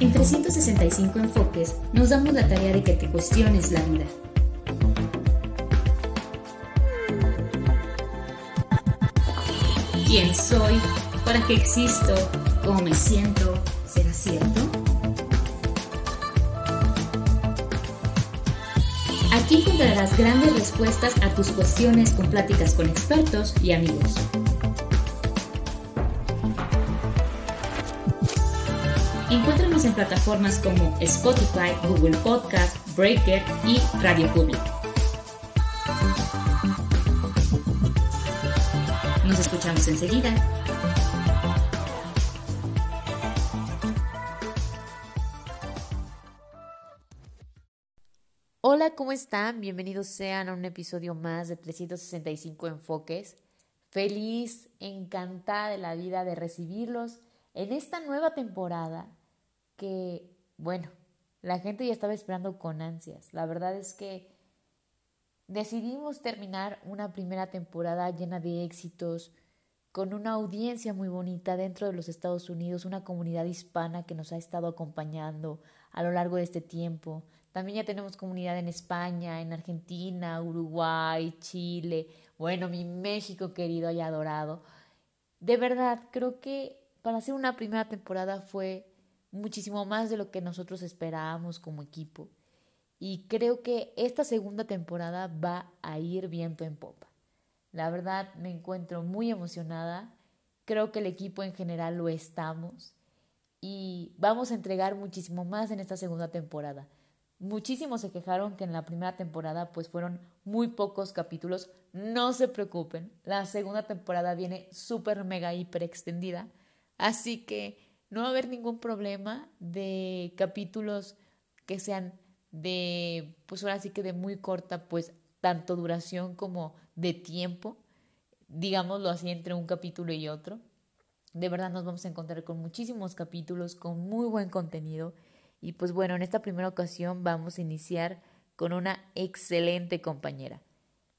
En 365 enfoques nos damos la tarea de que te cuestiones la vida. ¿Quién soy? ¿Para qué existo? ¿Cómo me siento? ¿Será cierto? Aquí encontrarás grandes respuestas a tus cuestiones con pláticas con expertos y amigos. Encuéntranos en plataformas como Spotify, Google Podcast, Breaker y Radio Public. Nos escuchamos enseguida. Hola, ¿cómo están? Bienvenidos sean a un episodio más de 365 Enfoques. Feliz, encantada de la vida de recibirlos en esta nueva temporada que, bueno, la gente ya estaba esperando con ansias. La verdad es que decidimos terminar una primera temporada llena de éxitos, con una audiencia muy bonita dentro de los Estados Unidos, una comunidad hispana que nos ha estado acompañando a lo largo de este tiempo. También ya tenemos comunidad en España, en Argentina, Uruguay, Chile, bueno, mi México querido y adorado. De verdad, creo que para hacer una primera temporada fue muchísimo más de lo que nosotros esperábamos como equipo. Y creo que esta segunda temporada va a ir viento en popa. La verdad me encuentro muy emocionada. Creo que el equipo en general lo estamos. Y vamos a entregar muchísimo más en esta segunda temporada. Muchísimos se quejaron que en la primera temporada pues fueron muy pocos capítulos. No se preocupen, la segunda temporada viene súper mega hiper extendida. Así que no va a haber ningún problema de capítulos que sean de, pues ahora sí que de muy corta, pues tanto duración como de tiempo, digámoslo así, entre un capítulo y otro. De verdad nos vamos a encontrar con muchísimos capítulos, con muy buen contenido. Y pues bueno, en esta primera ocasión vamos a iniciar con una excelente compañera.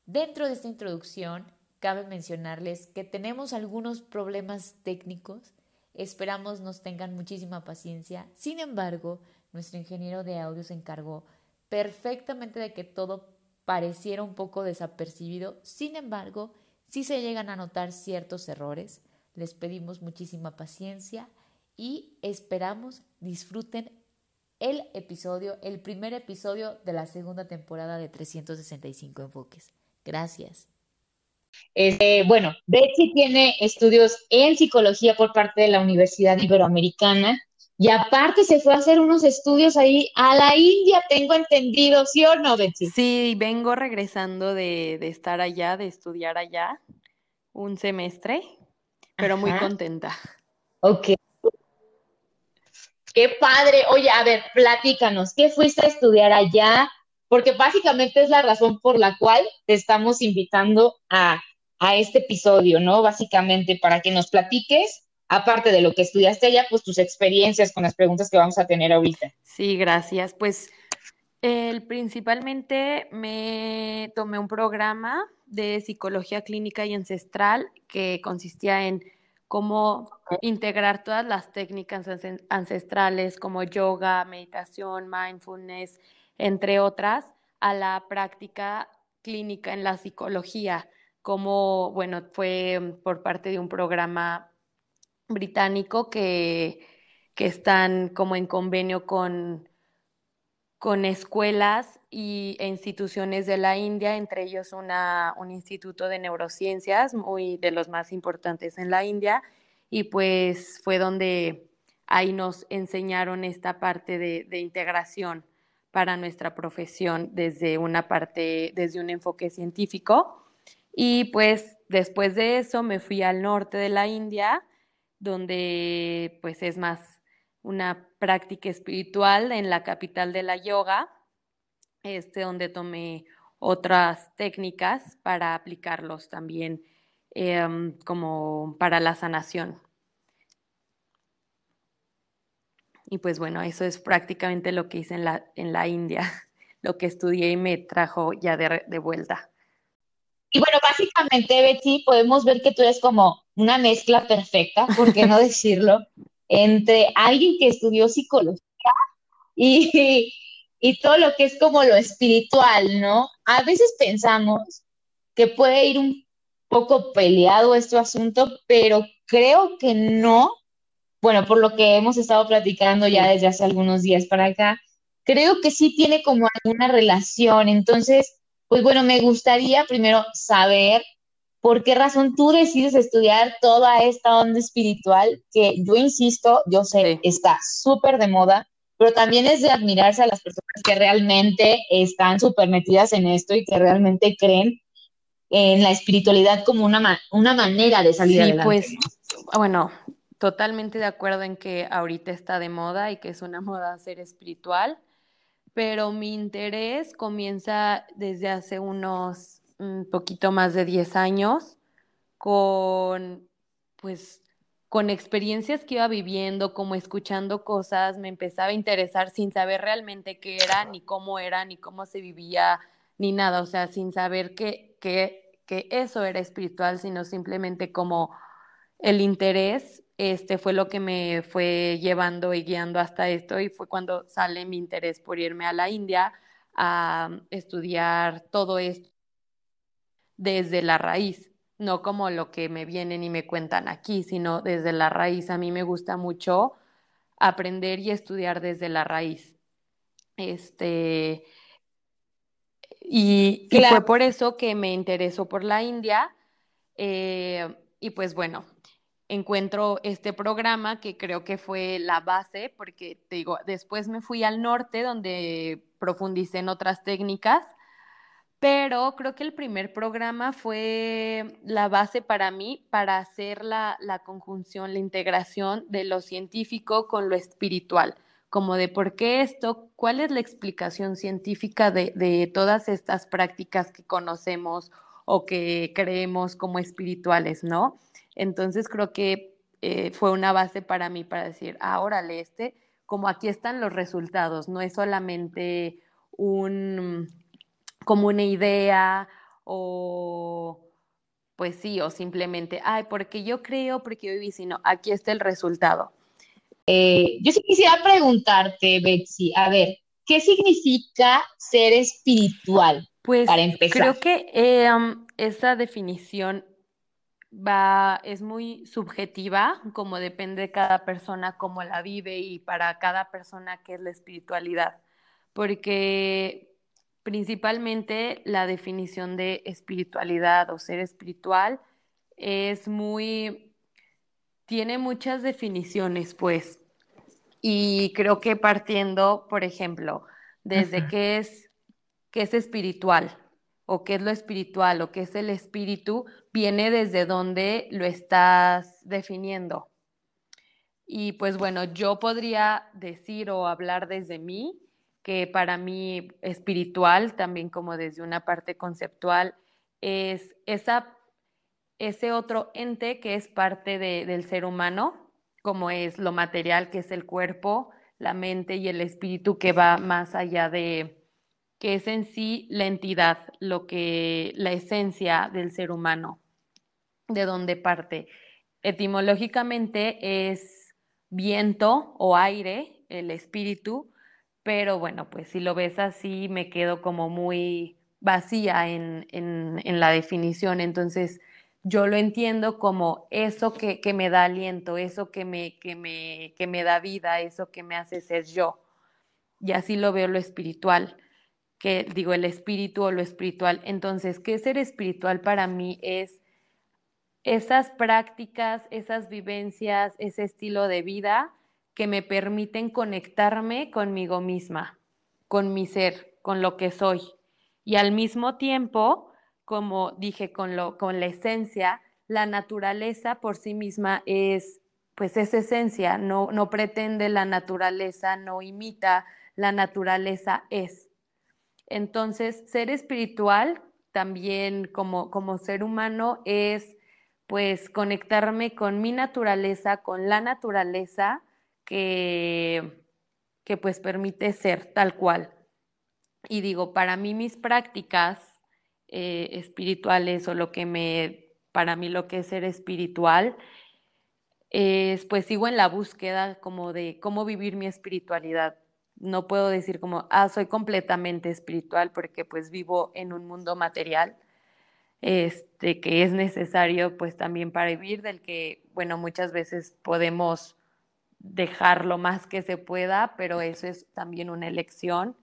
Dentro de esta introducción, cabe mencionarles que tenemos algunos problemas técnicos Esperamos nos tengan muchísima paciencia. Sin embargo, nuestro ingeniero de audio se encargó perfectamente de que todo pareciera un poco desapercibido. Sin embargo, si se llegan a notar ciertos errores. Les pedimos muchísima paciencia y esperamos disfruten el episodio, el primer episodio de la segunda temporada de 365 enfoques. Gracias. Este, bueno, Betsy tiene estudios en psicología por parte de la Universidad Iberoamericana y aparte se fue a hacer unos estudios ahí a la India, tengo entendido, ¿sí o no, Betsy? Sí, vengo regresando de, estar allá, de estudiar allá un semestre, pero muy contenta. Ok. Qué padre. Oye, a ver, platícanos, ¿qué fuiste a estudiar allá? porque básicamente es la razón por la cual te estamos invitando a, este episodio, ¿no? Básicamente para que nos platiques, aparte de lo que estudiaste allá, pues tus experiencias con las preguntas que vamos a tener ahorita. Sí, gracias. Pues principalmente me tomé un programa de psicología clínica y ancestral que consistía en cómo integrar todas las técnicas ancestrales como yoga, meditación, mindfulness, entre otras, a la práctica clínica en la psicología, como, bueno, fue por parte de un programa británico que, que están como en convenio con, con escuelas y, e instituciones de la India, entre ellos una, un instituto de neurociencias, muy de los más importantes en la India, y pues fue donde ahí nos enseñaron esta parte de, de integración para nuestra profesión desde una parte, desde un enfoque científico. Y pues después de eso me fui al norte de la India, donde pues es más una práctica espiritual en la capital de la yoga, este, donde tomé otras técnicas para aplicarlos también em, como para la sanación. Y pues bueno, eso es prácticamente lo que hice en la, en la India. lo que estudié y me trajo ya de, de vuelta. Y bueno, básicamente, Betsy, podemos ver que tú eres como una mezcla perfecta, ¿por qué no decirlo? Entre alguien que estudió psicología y, y todo lo que es como lo espiritual, ¿no? A veces pensamos que puede ir un poco peleado este asunto, pero creo que no. Bueno, por lo que hemos estado platicando ya desde hace algunos días para acá, creo que sí tiene como alguna relación. Entonces, pues bueno, me gustaría primero saber por qué razón tú decides estudiar toda esta onda espiritual que yo insisto, yo sé, está súper de moda, pero también es de admirarse a las personas que realmente están súper metidas en esto y que realmente creen en la espiritualidad como una, una manera de salir sí, Pues, bueno, totalmente de acuerdo en que ahorita está de moda y que es una moda ser espiritual pero mi interés comienza desde hace unos un poquito más de 10 años con pues con experiencias que iba viviendo, como escuchando cosas, me empezaba a interesar sin saber realmente qué era, ni cómo era, ni cómo se vivía, ni nada, o sea, sin saber que, que, que eso era espiritual, sino simplemente como el interés este fue lo que me fue llevando y guiando hasta esto y fue cuando sale mi interés por irme a la India a estudiar todo esto desde la raíz, no como lo que me vienen y me cuentan aquí, sino desde la raíz. A mí me gusta mucho aprender y estudiar desde la raíz. Este, y, fue por eso que me interesó por la India. Eh, y pues bueno, encuentro este programa que creo que fue la base, porque te digo, después me fui al norte donde profundicé en otras técnicas, pero creo que el primer programa fue la base para mí para hacer la, conjunción, la integración de lo científico con lo espiritual, como de por qué esto, cuál es la explicación científica de, de todas estas prácticas que conocemos o que creemos como espirituales, ¿no? Entonces creo que eh, fue una base para mí para decir, ah, órale, este, como aquí están los resultados, no es solamente un, como una idea o pues sí, o simplemente, ay, porque yo creo, porque yo viví, sino aquí está el resultado. Eh, yo sí quisiera preguntarte, Betsy, a ver, ¿qué significa ser espiritual? Pues para empezar. creo que eh, esa definición va, es muy subjetiva, como depende de cada persona cómo la vive y para cada persona qué es la espiritualidad, porque principalmente la definición de espiritualidad o ser espiritual es muy, tiene muchas definiciones, pues, y creo que partiendo, por ejemplo, desde qué es, qué es espiritual, o qué es lo espiritual o qué es el espíritu, viene desde donde lo estás definiendo. Y pues bueno, yo podría decir o hablar desde mí, que para mí espiritual, también como desde una parte conceptual, es esa, ese otro ente que es parte del ser humano, como es lo material, que es el cuerpo, la mente y el espíritu que va más allá de, que es en sí la entidad, lo que, la esencia del ser humano, de donde parte. Etimológicamente es viento o aire, el espíritu, pero bueno, pues si lo ves así me quedo como muy vacía en, la definición, entonces yo lo entiendo como eso que, me da aliento, eso que me, que, me, que me da vida, eso que me hace ser yo. Y así lo veo lo espiritual que digo el espíritu o lo espiritual. Entonces, ¿qué ser espiritual para mí es esas prácticas, esas vivencias, ese estilo de vida que me permiten conectarme conmigo misma, con mi ser, con lo que soy. Y al mismo tiempo, como dije, con, lo, con la esencia, la naturaleza por sí misma es, pues es esencia, no, no pretende la naturaleza, no imita, la naturaleza es. Entonces, ser espiritual también como, como ser humano es pues conectarme con mi naturaleza, con la naturaleza que, que pues permite ser tal cual. Y digo, para mí mis prácticas eh, espirituales o lo que me, para mí lo que es ser espiritual, es pues sigo en la búsqueda como de cómo vivir mi espiritualidad. No puedo decir como, ah, soy completamente espiritual porque pues vivo en un mundo material, este, que es necesario pues también para vivir, del que, bueno, muchas veces podemos dejar lo más que se pueda, pero eso es también una elección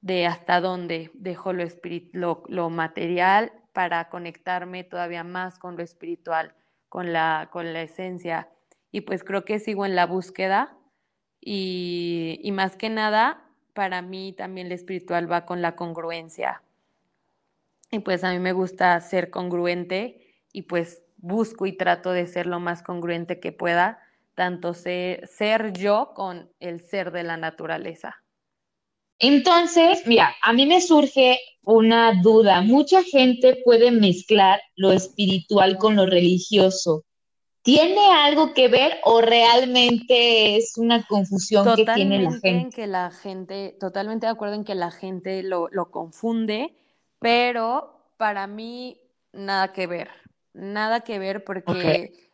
de hasta dónde dejo lo, lo, lo material para conectarme todavía más con lo espiritual, con la, con la esencia. Y pues creo que sigo en la búsqueda y, y más que nada, para mí también lo espiritual va con la congruencia. Y pues a mí me gusta ser congruente y pues busco y trato de ser lo más congruente que pueda, tanto ser, ser yo con el ser de la naturaleza. Entonces, mira, a mí me surge una duda. Mucha gente puede mezclar lo espiritual con lo religioso. ¿Tiene algo que ver o realmente es una confusión que tiene la gente? En que la gente? Totalmente de acuerdo en que la gente lo, lo confunde, pero para mí nada que ver. Nada que ver porque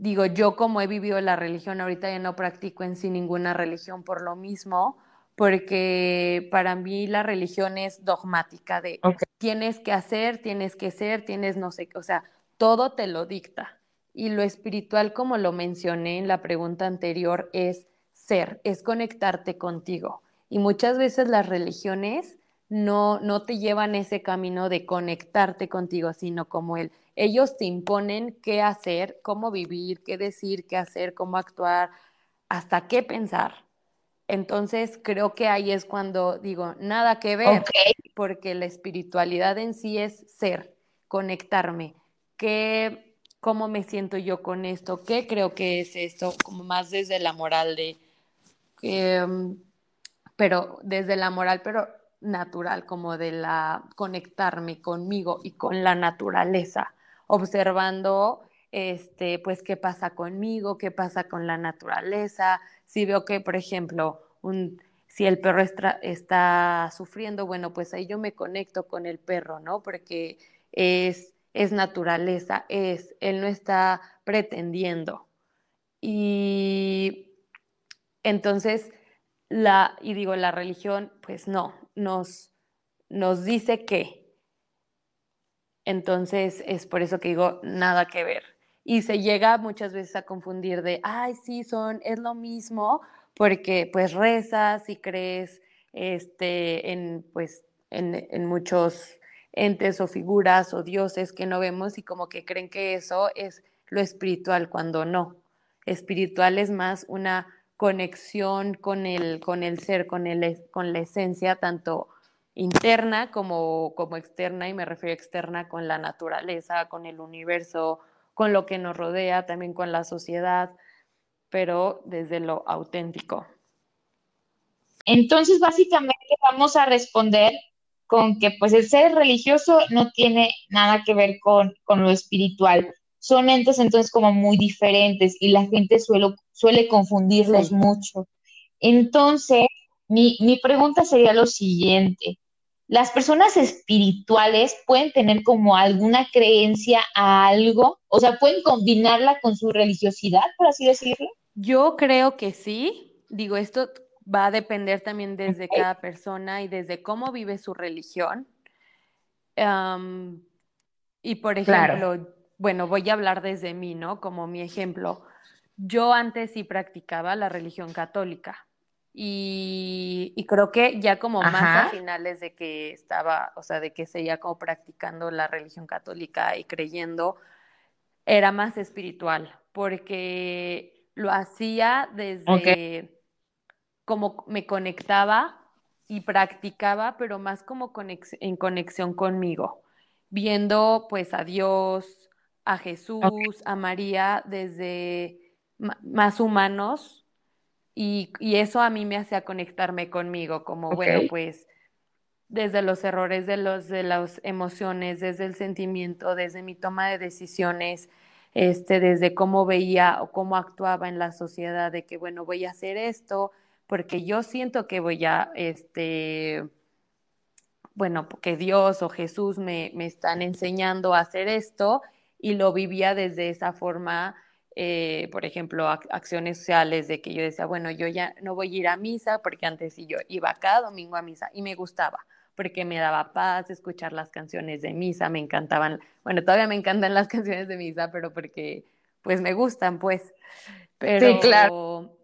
digo, yo como he vivido la religión, ahorita ya no practico en sí ninguna religión por lo mismo, porque para mí la religión es dogmática de tienes que hacer, tienes que ser, tienes no sé, o sea, todo te lo dicta. Y lo espiritual, como lo mencioné en la pregunta anterior, es ser, es conectarte contigo. Y muchas veces las religiones no, no te llevan ese camino de conectarte contigo, sino como el, ellos te imponen qué hacer, cómo vivir, qué decir, qué hacer, cómo actuar, hasta qué pensar. Entonces creo que ahí es cuando digo, nada que ver, porque la espiritualidad en sí es ser, conectarme, qué, cómo me siento yo con esto, qué creo que es esto, como más desde la moral de, em, pero desde la moral, pero natural, como de la conectarme conmigo y con la naturaleza, observando este, pues qué pasa conmigo, qué pasa con la naturaleza, si veo que, por ejemplo, un, si el perro está, sufriendo, bueno, pues ahí yo me conecto con el perro, ¿no? Porque es, es naturaleza, es, él no está pretendiendo. Y entonces, la, y digo, la religión, pues no, nos, nos dice que. Entonces, es por eso que digo, nada que ver y se llega muchas veces a confundir de, ay, sí, son, es lo mismo, porque pues rezas y crees este, en, pues, en, en muchos entes o figuras o dioses que no vemos y como que creen que eso es lo espiritual cuando no. Espiritual es más una conexión con el, con el ser, con, el, con la esencia, tanto interna como, como externa, y me refiero a externa con la naturaleza, con el universo, con lo que nos rodea, también con la sociedad, pero desde lo auténtico. Entonces, básicamente vamos a responder con que pues el ser religioso no tiene nada que ver con, con lo espiritual. Son entes entonces como muy diferentes y la gente suele, suele confundirlos mucho. Entonces, mi, mi pregunta sería lo siguiente las personas espirituales pueden tener como alguna creencia a algo, o sea, pueden combinarla con su religiosidad, por así decirlo. Yo creo que sí. Digo, esto va a depender también desde cada persona y desde cómo vive su religión. y por ejemplo, bueno, voy a hablar desde mí, ¿no? Como mi ejemplo. Yo antes sí practicaba la religión católica. Y, creo que ya como más a finales de que estaba, o sea, de que seguía como practicando la religión católica y creyendo, era más espiritual, porque lo hacía desde como me conectaba y practicaba, pero más como en conexión conmigo, viendo pues a Dios, a Jesús, a María desde más humanos y, eso a mí me hacía conectarme conmigo, como, bueno, pues desde los errores de, los, de las emociones, desde el sentimiento, desde mi toma de decisiones, este, desde cómo veía o cómo actuaba en la sociedad, de que, bueno, voy a hacer esto, porque yo siento que voy a, este, bueno, que Dios o Jesús me, me están enseñando a hacer esto y lo vivía desde esa forma eh, por ejemplo, acciones sociales de que yo decía, bueno, yo ya no voy a ir a misa porque antes sí yo iba cada domingo a misa y me gustaba porque me daba paz escuchar las canciones de misa, me encantaban, bueno, todavía me encantan las canciones de misa, pero porque pues me gustan, pues. Pero sí, claro.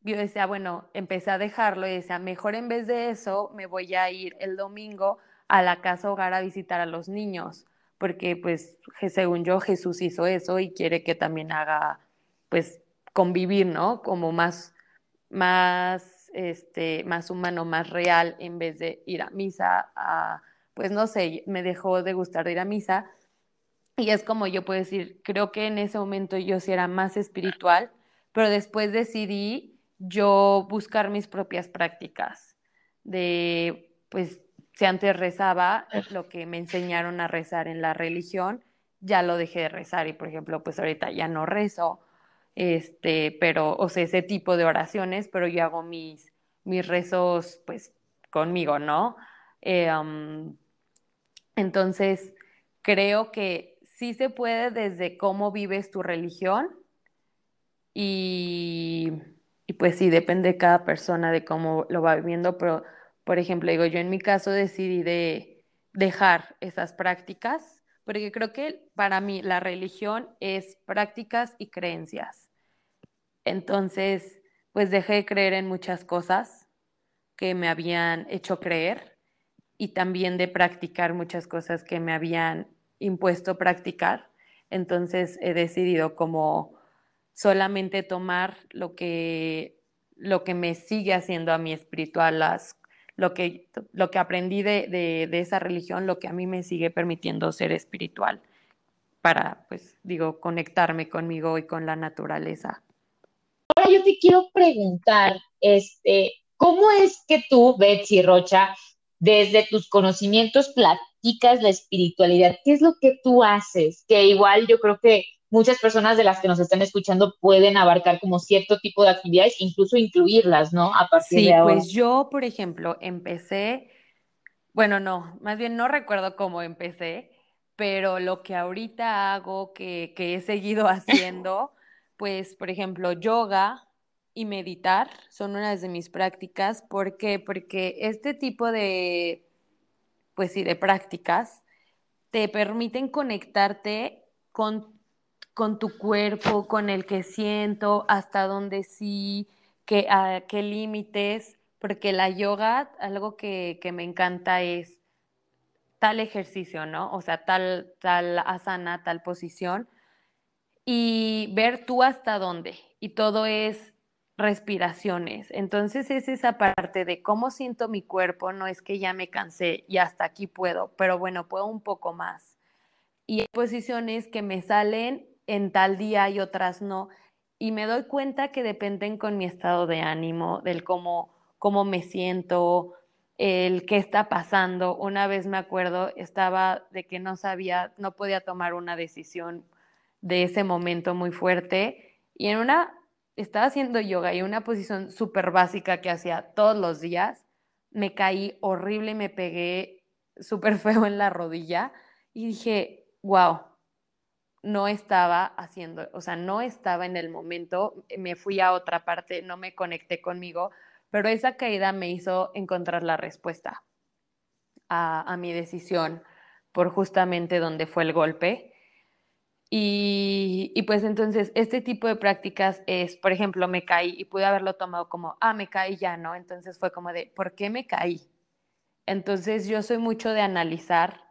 yo decía, bueno, empecé a dejarlo y decía, mejor en vez de eso me voy a ir el domingo a la casa hogar a visitar a los niños porque pues según yo Jesús hizo eso y quiere que también haga pues convivir, ¿no? Como más, más, este, más humano, más real, en vez de ir a misa, a, pues no sé, me dejó de gustar de ir a misa. Y es como yo puedo decir, creo que en ese momento yo sí era más espiritual, pero después decidí yo buscar mis propias prácticas de, pues, si antes rezaba lo que me enseñaron a rezar en la religión, ya lo dejé de rezar y por ejemplo, pues ahorita ya no rezo, este, pero, o sea, ese tipo de oraciones, pero yo hago mis, mis rezos pues conmigo, ¿no? Eh, entonces, creo que sí se puede desde cómo vives tu religión y, y pues sí, depende de cada persona de cómo lo va viviendo, pero por ejemplo, digo, yo en mi caso decidí de dejar esas prácticas, porque creo que para mí la religión es prácticas y creencias. Entonces, pues dejé de creer en muchas cosas que me habían hecho creer y también de practicar muchas cosas que me habían impuesto practicar. Entonces he decidido como solamente tomar lo que, lo que me sigue haciendo a mi espiritual, las lo que, lo que aprendí de, de, esa religión, lo que a mí me sigue permitiendo ser espiritual para, pues, digo, conectarme conmigo y con la naturaleza. Ahora yo te quiero preguntar, este, ¿cómo es que tú, Betsy Rocha, desde tus conocimientos platicas la espiritualidad? ¿Qué es lo que tú haces? Que igual yo creo que muchas personas de las que nos están escuchando pueden abarcar como cierto tipo de actividades, incluso incluirlas, ¿no? A partir sí, de ahora. pues yo, por ejemplo, empecé, bueno, no, más bien no recuerdo cómo empecé, pero lo que ahorita hago, que, que he seguido haciendo, pues, por ejemplo, yoga y meditar son unas de mis prácticas. ¿Por qué? Porque este tipo de, pues sí, de prácticas te permiten conectarte con con tu cuerpo, con el que siento, hasta dónde sí, qué, límites, porque la yoga, algo que, que, me encanta es tal ejercicio, ¿no? O sea, tal, tal asana, tal posición, y ver tú hasta dónde. Y todo es respiraciones. Entonces es esa parte de cómo siento mi cuerpo, no es que ya me cansé y hasta aquí puedo, pero bueno, puedo un poco más. Y hay posiciones que me salen en tal día y otras no. Y me doy cuenta que dependen con mi estado de ánimo, del cómo, cómo me siento, el qué está pasando. Una vez me acuerdo, estaba de que no sabía, no podía tomar una decisión de ese momento muy fuerte. Y en una, estaba haciendo yoga y una posición súper básica que hacía todos los días, me caí horrible y me pegué súper feo en la rodilla y dije, wow, no estaba haciendo, o sea, no estaba en el momento, me fui a otra parte, no me conecté conmigo, pero esa caída me hizo encontrar la respuesta a, mi decisión por justamente donde fue el golpe. Y, y, pues entonces este tipo de prácticas es, por ejemplo, me caí y pude haberlo tomado como, ah, me caí ya, ¿no? Entonces fue como de, ¿por qué me caí? Entonces yo soy mucho de analizar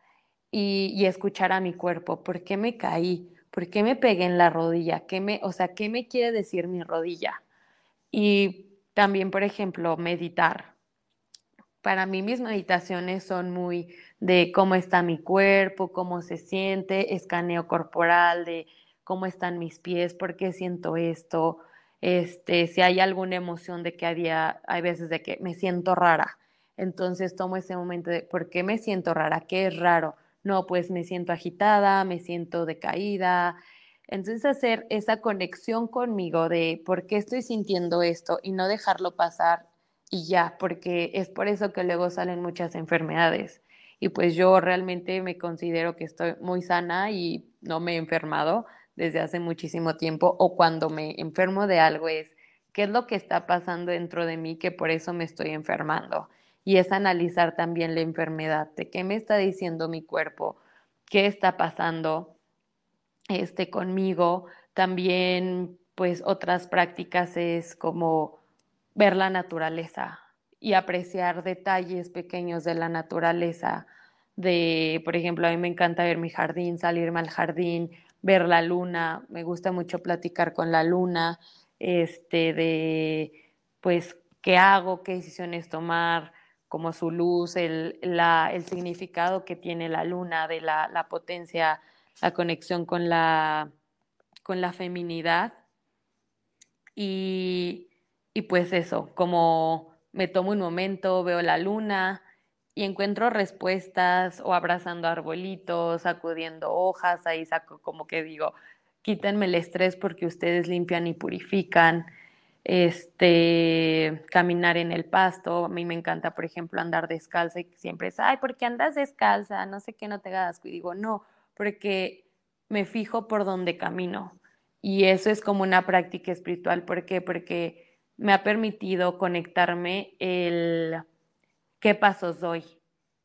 y, escuchar a mi cuerpo. ¿Por qué me caí? ¿Por qué me pegué en la rodilla? ¿Qué me, o sea, ¿qué me quiere decir mi rodilla? Y también, por ejemplo, meditar. Para mí mis meditaciones son muy de cómo está mi cuerpo, cómo se siente, escaneo corporal, de cómo están mis pies, por qué siento esto, este, si hay alguna emoción de que había, hay veces de que me siento rara. Entonces tomo ese momento de por qué me siento rara, qué es raro, no, pues me siento agitada, me siento decaída. Entonces hacer esa conexión conmigo de por qué estoy sintiendo esto y no dejarlo pasar y ya, porque es por eso que luego salen muchas enfermedades. Y pues yo realmente me considero que estoy muy sana y no me he enfermado desde hace muchísimo tiempo o cuando me enfermo de algo es qué es lo que está pasando dentro de mí que por eso me estoy enfermando. Y es analizar también la enfermedad, de qué me está diciendo mi cuerpo, qué está pasando este, conmigo. También, pues, otras prácticas es como ver la naturaleza y apreciar detalles pequeños de la naturaleza. De, por ejemplo, a mí me encanta ver mi jardín, salirme al jardín, ver la luna, me gusta mucho platicar con la luna, este, de, pues, qué hago, qué decisiones tomar, como su luz, el, la, el significado que tiene la luna, de la, la potencia, la conexión con la, con la feminidad. Y, y pues eso, como me tomo un momento, veo la luna, y encuentro respuestas o abrazando arbolitos, sacudiendo hojas, ahí saco como que digo, quítenme el estrés porque ustedes limpian y purifican, este, caminar en el pasto, a mí me encanta, por ejemplo, andar descalza y siempre es, ay, ¿por qué andas descalza? No sé qué, no te hagas y digo, no, porque me fijo por dónde camino. Y eso es como una práctica espiritual, ¿por qué? Porque me ha permitido conectarme el qué pasos doy.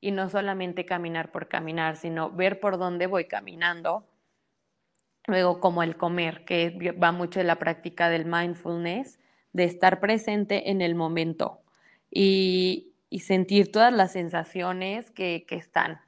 Y no solamente caminar por caminar, sino ver por dónde voy caminando. Luego, como el comer, que va mucho de la práctica del mindfulness, de estar presente en el momento y, sentir todas las sensaciones que, están.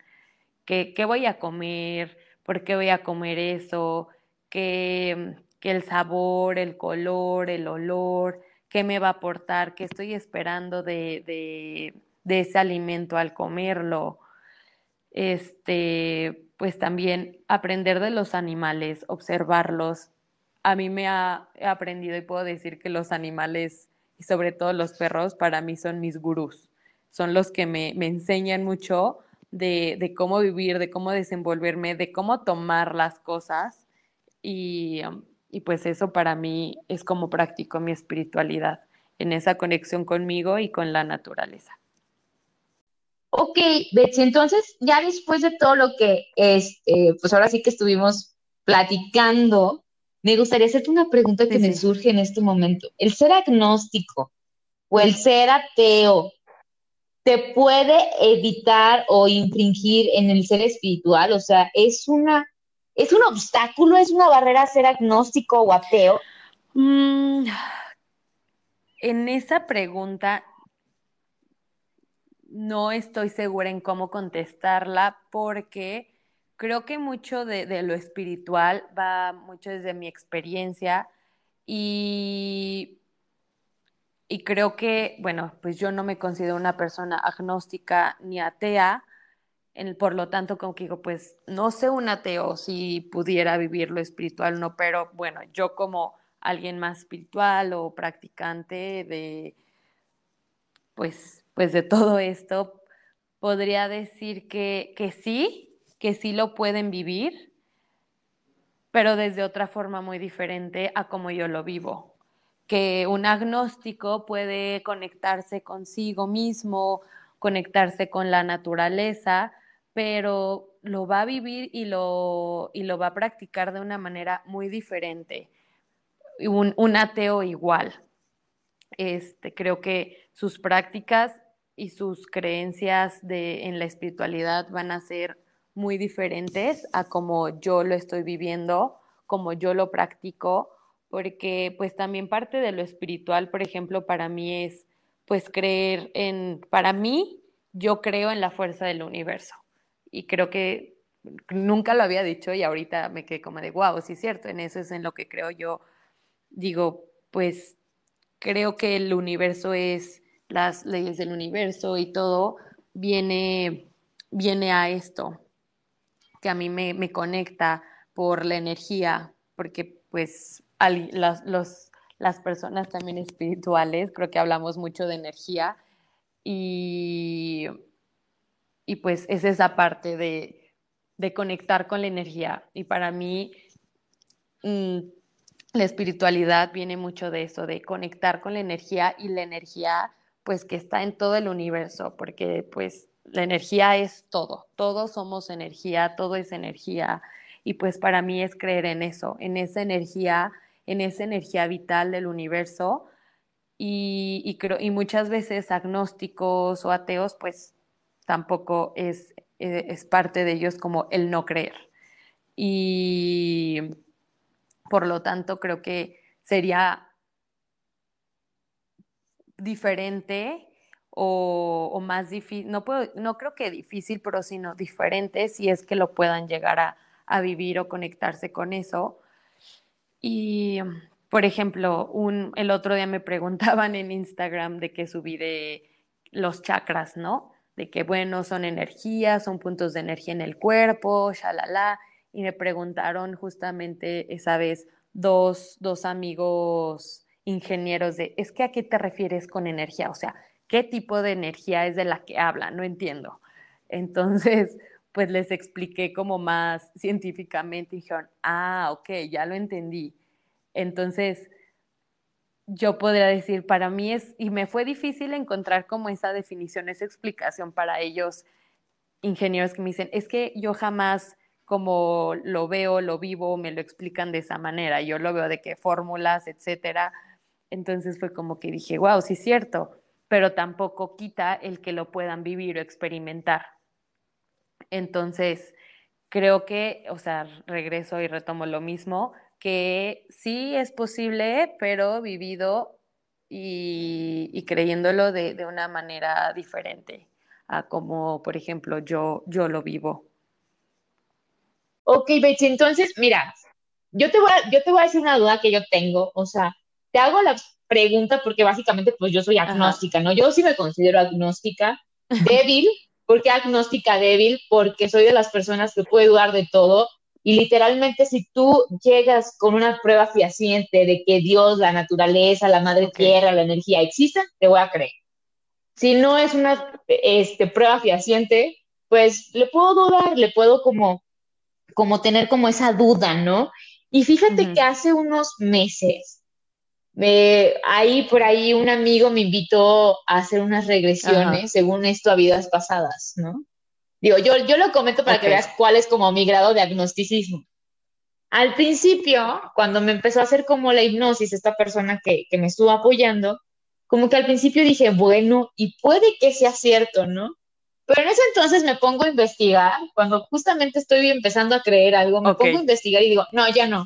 ¿Qué, voy a comer? ¿Por qué voy a comer eso? ¿Qué, el sabor, el color, el olor, qué me va a aportar, qué estoy esperando de, de ese alimento al comerlo. Este, pues también aprender de los animales, observarlos. A mí me ha aprendido y puedo decir que los animales y sobre todo los perros para mí son mis gurús. Son los que me, enseñan mucho de, de, cómo vivir, de cómo desenvolverme, de cómo tomar las cosas. Y, y pues eso para mí es como practico mi espiritualidad, en esa conexión conmigo y con la naturaleza. Ok, Betsy, entonces ya después de todo lo que es, eh, pues ahora sí que estuvimos platicando, me gustaría hacerte una pregunta que me surge en este momento. ¿El ser agnóstico o el ser ateo te puede evitar o infringir en el ser espiritual? O sea, ¿es una, es un obstáculo, es una barrera ser agnóstico o ateo? Mm, en esa pregunta no estoy segura en cómo contestarla porque creo que mucho de, lo espiritual va mucho desde mi experiencia y, y creo que, bueno, pues yo no me considero una persona agnóstica ni atea, por lo tanto, como que digo, pues no sé un ateo si pudiera vivir lo espiritual, no, pero bueno, yo como alguien más espiritual o practicante de, pues pues de todo esto, podría decir que, que sí, que sí lo pueden vivir, pero desde otra forma muy diferente a como yo lo vivo. Que un agnóstico puede conectarse consigo mismo, conectarse con la naturaleza, pero lo va a vivir y lo, y lo va a practicar de una manera muy diferente. Un, un ateo igual. Este, creo que sus prácticas y sus creencias de, en la espiritualidad van a ser muy diferentes a como yo lo estoy viviendo, como yo lo practico, porque pues también parte de lo espiritual, por ejemplo, para mí es pues creer en, para mí, yo creo en la fuerza del universo. Y creo que nunca lo había dicho y ahorita me quedé como de, wow, sí es cierto, en eso es en lo que creo yo. Digo, pues creo que el universo es las leyes del universo y todo, viene, viene a esto, que a mí me, conecta por la energía, porque pues las, las personas también espirituales, creo que hablamos mucho de energía y, y pues es esa parte de, de, conectar con la energía. Y para mí mm, la espiritualidad viene mucho de eso, de conectar con la energía y la energía pues que está en todo el universo, porque pues la energía es todo, todos somos energía, todo es energía y pues para mí es creer en eso, en esa energía, en esa energía vital del universo y, y, creo, y muchas veces agnósticos o ateos pues tampoco es, eh, es parte de ellos como el no creer. Y por lo tanto creo que sería diferente o, más difícil, no, puedo, no creo que difícil, pero sino diferente si es que lo puedan llegar a, a vivir o conectarse con eso. Y, por ejemplo, un, el otro día me preguntaban en Instagram de que subí de los chakras, ¿no? De que, bueno, son energías, son puntos de energía en el cuerpo, shalala. Y me preguntaron justamente esa vez dos, dos amigos ingenieros de, es que a qué te refieres con energía, o sea, ¿qué tipo de energía es de la que habla? No entiendo. Entonces, pues les expliqué como más científicamente y dijeron, ah, ok, ya lo entendí. Entonces, yo podría decir, para mí es, y me fue difícil encontrar como esa definición, esa explicación para ellos, ingenieros que me dicen, es que yo jamás como lo veo, lo vivo, me lo explican de esa manera, yo lo veo de qué fórmulas, etcétera, entonces fue como que dije, wow, sí es cierto, pero tampoco quita el que lo puedan vivir o experimentar. Entonces, creo que, o sea, regreso y retomo lo mismo, que sí es posible, pero vivido y, creyéndolo de, de, una manera diferente a como, por ejemplo, yo, yo lo vivo. Ok, Betsy, entonces, mira, yo te, voy a, yo te voy a decir una duda que yo tengo, o sea, te hago la pregunta porque básicamente pues yo soy agnóstica, ¿no? Yo sí me considero agnóstica, débil, ¿por qué agnóstica débil? Porque soy de las personas que puede dudar de todo y literalmente si tú llegas con una prueba fehaciente de que Dios, la naturaleza, la madre tierra, la energía existen, te voy a creer. Si no es una este, prueba fehaciente, pues le puedo dudar, le puedo como, como tener como esa duda, ¿no? Y fíjate que hace unos meses ahí por ahí un amigo me invitó a hacer unas regresiones según esto a vidas pasadas, ¿no? Digo, yo, yo lo comento para que veas cuál es como mi grado de agnosticismo. Al principio, cuando me empezó a hacer como la hipnosis, esta persona que, que me estuvo apoyando, como que al principio dije, bueno, y puede que sea cierto, ¿no? Pero en ese entonces me pongo a investigar, cuando justamente estoy empezando a creer algo, me pongo a investigar y digo, no, ya no,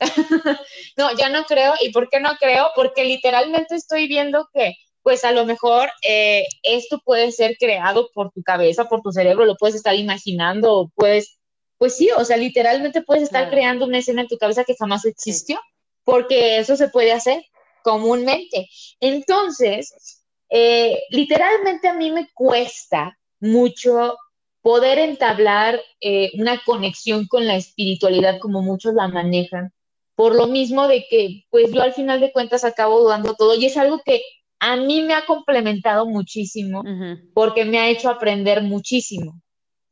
no, ya no creo. ¿Y por qué no creo? Porque literalmente estoy viendo que, pues a lo mejor eh, esto puede ser creado por tu cabeza, por tu cerebro, lo puedes estar imaginando, puedes, pues sí, o sea, literalmente puedes estar creando una escena en tu cabeza que jamás existió, porque eso se puede hacer comúnmente. Entonces, eh, literalmente a mí me cuesta mucho poder entablar eh, una conexión con la espiritualidad como muchos la manejan, por lo mismo de que pues yo al final de cuentas acabo dudando todo y es algo que a mí me ha complementado muchísimo porque me ha hecho aprender muchísimo.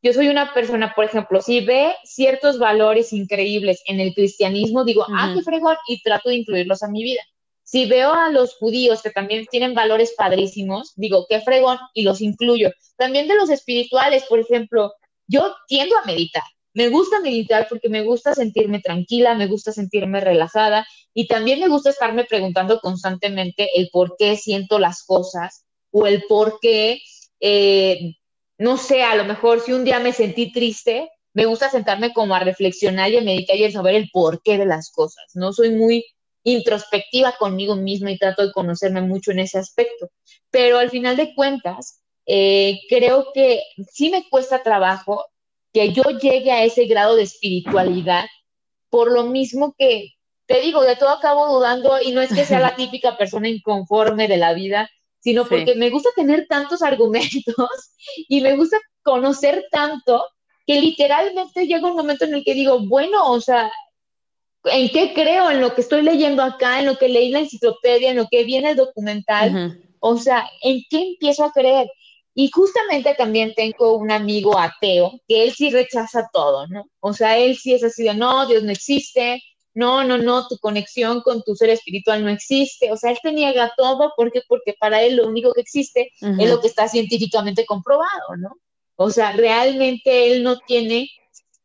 Yo soy una persona, por ejemplo, si ve ciertos valores increíbles en el cristianismo, digo, ah, qué fregón, y trato de incluirlos a mi vida. Si veo a los judíos que también tienen valores padrísimos, digo, qué fregón, y los incluyo. También de los espirituales, por ejemplo, yo tiendo a meditar. Me gusta meditar porque me gusta sentirme tranquila, me gusta sentirme relajada y también me gusta estarme preguntando constantemente el por qué siento las cosas o el por qué, eh, no sé, a lo mejor si un día me sentí triste, me gusta sentarme como a reflexionar y a meditar y a saber el porqué de las cosas. No soy muy introspectiva conmigo misma y trato de conocerme mucho en ese aspecto. Pero al final de cuentas, eh, creo que sí me cuesta trabajo que yo llegue a ese grado de espiritualidad, por lo mismo que, te digo, de todo acabo dudando y no es que sea la típica persona inconforme de la vida, sino porque me gusta tener tantos argumentos y me gusta conocer tanto que literalmente llega un momento en el que digo, bueno, o sea, ¿en qué creo? En lo que estoy leyendo acá, en lo que leí la enciclopedia, en lo que viene el documental. O sea, ¿en qué empiezo a creer? Y justamente también tengo un amigo ateo que él sí rechaza todo, ¿no? O sea, él sí es así de, no, Dios no existe, no, no, no, tu conexión con tu ser espiritual no existe. O sea, él te niega todo porque, porque para él lo único que existe es lo que está científicamente comprobado, ¿no? O sea, realmente él no tiene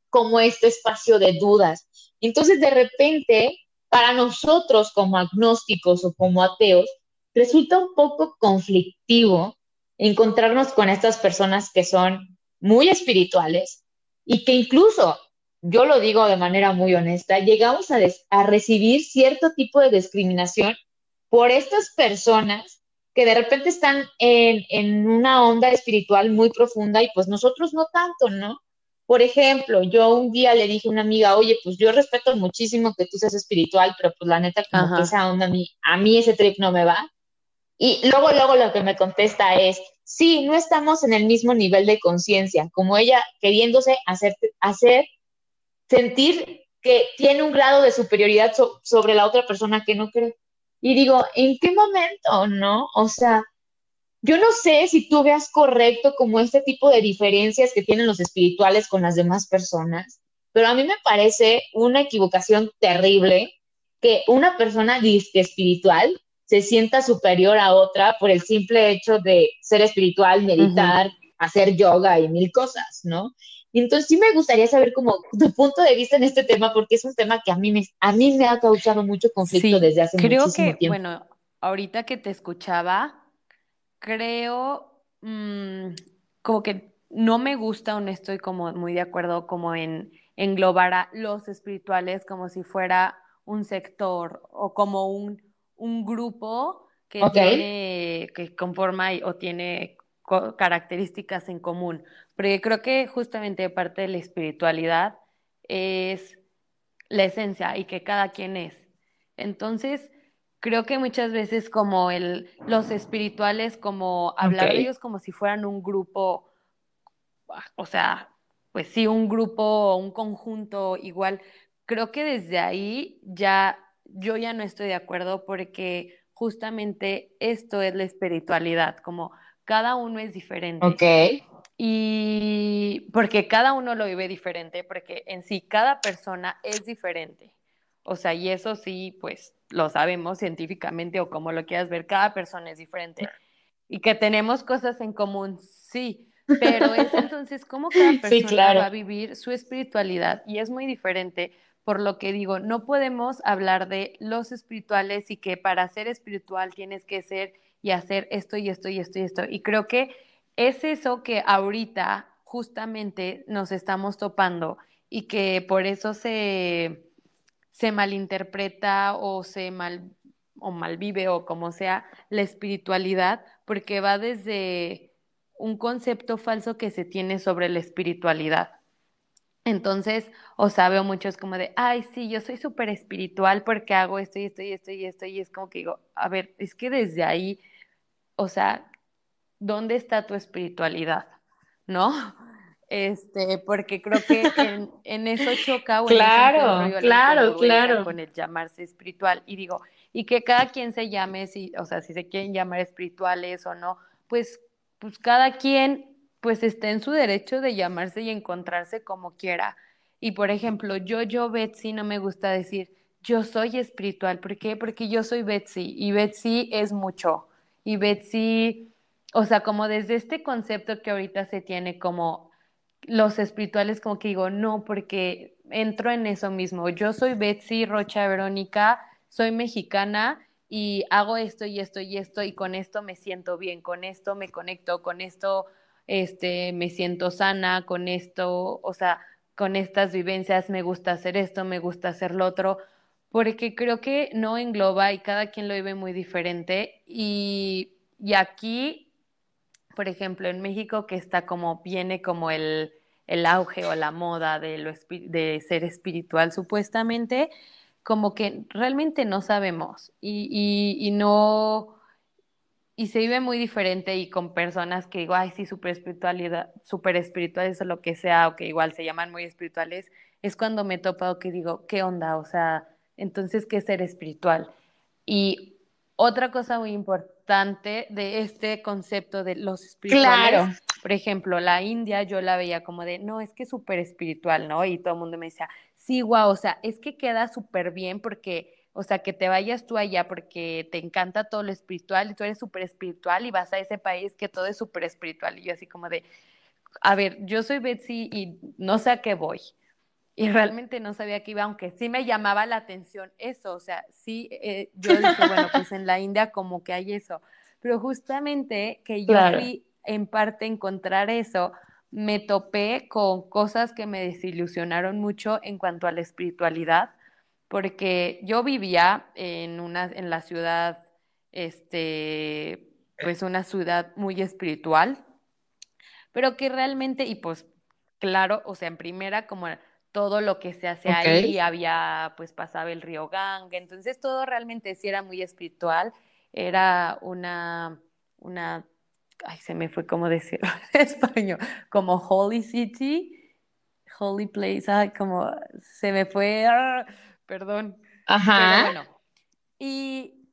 como este espacio de dudas. Entonces, de repente, para nosotros como agnósticos o como ateos, resulta un poco conflictivo encontrarnos con estas personas que son muy espirituales y que incluso, yo lo digo de manera muy honesta, llegamos a, a recibir cierto tipo de discriminación por estas personas que de repente están en, en, una onda espiritual muy profunda y pues nosotros no tanto, ¿no? Por ejemplo, yo un día le dije a una amiga, oye, pues yo respeto muchísimo que tú seas espiritual, pero pues la neta, como que esa onda a mí, a mí ese trip no me va. Y luego, luego lo que me contesta es, sí, no estamos en el mismo nivel de conciencia, como ella queriéndose hacer, hacer sentir que tiene un grado de superioridad sobre la otra persona que no cree. Y digo, ¿en qué momento, no? O sea, yo no sé si tú veas correcto como este tipo de diferencias que tienen los espirituales con las demás personas, pero a mí me parece una equivocación terrible que una persona espiritual se sienta superior a otra por el simple hecho de ser espiritual, meditar, hacer yoga y mil cosas, ¿no? Y entonces sí me gustaría saber como tu punto de vista en este tema, porque es un tema que a mí me, a mí me ha causado mucho conflicto desde hace creo muchísimo que, tiempo. Bueno, ahorita que te escuchaba, creo mmm, como que no me gusta o no estoy como muy de acuerdo como en englobar a los espirituales como si fuera un sector o como un un grupo que tiene, que conforma o tiene características en común. Porque creo que justamente parte de la espiritualidad es la esencia y que cada quien es. Entonces, creo que muchas veces como el, los espirituales, como hablar de ellos como si fueran un grupo, o sea, pues sí, un grupo, un conjunto igual, creo que desde ahí ya yo ya no estoy de acuerdo porque justamente esto es la espiritualidad, como cada uno es diferente. Ok. Y porque cada uno lo vive diferente, porque en sí cada persona es diferente. O sea, y eso sí, pues lo sabemos científicamente o como lo quieras ver, cada persona es diferente. Y que tenemos cosas en común, sí, pero es entonces cómo cada persona va a vivir su espiritualidad y es muy diferente por lo que digo, no podemos hablar de los espirituales y que para ser espiritual tienes que ser y hacer esto y esto y esto y esto. Y creo que es eso que ahorita justamente nos estamos topando y que por eso se, se malinterpreta o se mal o malvive o como sea la espiritualidad, porque va desde un concepto falso que se tiene sobre la espiritualidad. Entonces, o sea, veo muchos como de, ay, sí, yo soy súper espiritual porque hago esto y esto y esto y esto, y es como que digo, a ver, es que desde ahí, o sea, ¿dónde está tu espiritualidad? ¿No? Este, porque creo que en, eso choca o claro, claro, claro. con el llamarse espiritual. Y digo, y que cada quien se llame, si, o sea, si se quieren llamar espirituales o no, pues, pues cada quien pues está en su derecho de llamarse y encontrarse como quiera. Y por ejemplo, yo, yo, Betsy, no me gusta decir, yo soy espiritual. ¿Por qué? Porque yo soy Betsy y Betsy es mucho. Y Betsy, o sea, como desde este concepto que ahorita se tiene como los espirituales, como que digo, no, porque entro en eso mismo. Yo soy Betsy Rocha Verónica, soy mexicana y hago esto y esto y esto y con esto me siento bien, con esto me conecto, con esto este, me siento sana con esto, o sea, con estas vivencias, me gusta hacer esto, me gusta hacer lo otro, porque creo que no engloba y cada quien lo vive muy diferente. Y, y aquí, por ejemplo, en México, que está como, viene como el, el auge o la moda de, lo, de ser espiritual, supuestamente, como que realmente no sabemos y, y, y no y se vive muy diferente y con personas que digo, ay, sí, súper espiritualidad, súper espirituales o lo que sea, o que igual se llaman muy espirituales, es cuando me he topado que digo, ¿qué onda? O sea, entonces, ¿qué es ser espiritual? Y otra cosa muy importante de este concepto de los espirituales Por ejemplo, la India yo la veía como de, no, es que es súper espiritual, ¿no? Y todo el mundo me decía, sí, guau, o sea, es que queda súper bien porque, o sea, que te vayas tú allá porque te encanta todo lo espiritual y tú eres súper espiritual y vas a ese país que todo es súper espiritual. Y yo así como de, a ver, yo soy Betsy y no sé a qué voy. Y realmente no sabía que iba, aunque sí me llamaba la atención eso, o sea, sí, eh, yo dije, bueno, pues en la India como que hay eso, pero justamente que yo fui en parte encontrar eso, me topé con cosas que me desilusionaron mucho en cuanto a la espiritualidad, porque yo vivía en una, en la ciudad, este, pues una ciudad muy espiritual, pero que realmente, y pues claro, o sea, en primera como todo lo que se hace ahí, había, pues pasaba el río Ganga, entonces todo realmente sí era muy espiritual, era una, una, ay, se me fue como decirlo en español, como Holy City, Holy Place, ay, como se me fue, perdón. Ajá. Pero bueno, y,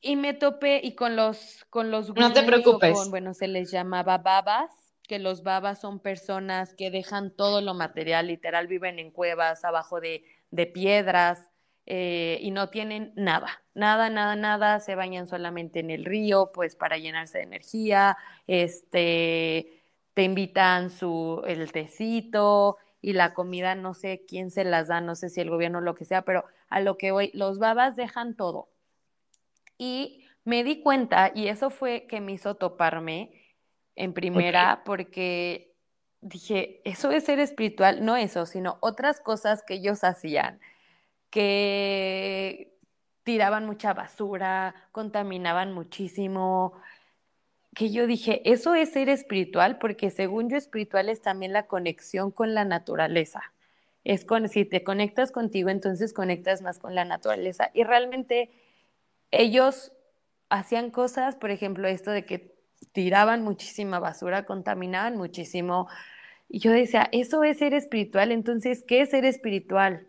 y me topé, y con los, con los No te preocupes. bueno, se les llamaba babas, que los babas son personas que dejan todo lo material, literal, viven en cuevas, abajo de, piedras eh, y no tienen nada, nada, nada, nada, se bañan solamente en el río, pues para llenarse de energía, este, te invitan su, el tecito y la comida, no sé quién se las da, no sé si el gobierno o lo que sea, pero a lo que voy, los babas dejan todo. Y me di cuenta, y eso fue que me hizo toparme, en primera porque dije, eso es ser espiritual, no eso, sino otras cosas que ellos hacían, que tiraban mucha basura, contaminaban muchísimo, que yo dije, eso es ser espiritual, porque según yo espiritual es también la conexión con la naturaleza. Es con, si te conectas contigo, entonces conectas más con la naturaleza. Y realmente ellos hacían cosas, por ejemplo, esto de que tiraban muchísima basura, contaminaban muchísimo. Y yo decía, eso es ser espiritual, entonces, ¿qué es ser espiritual?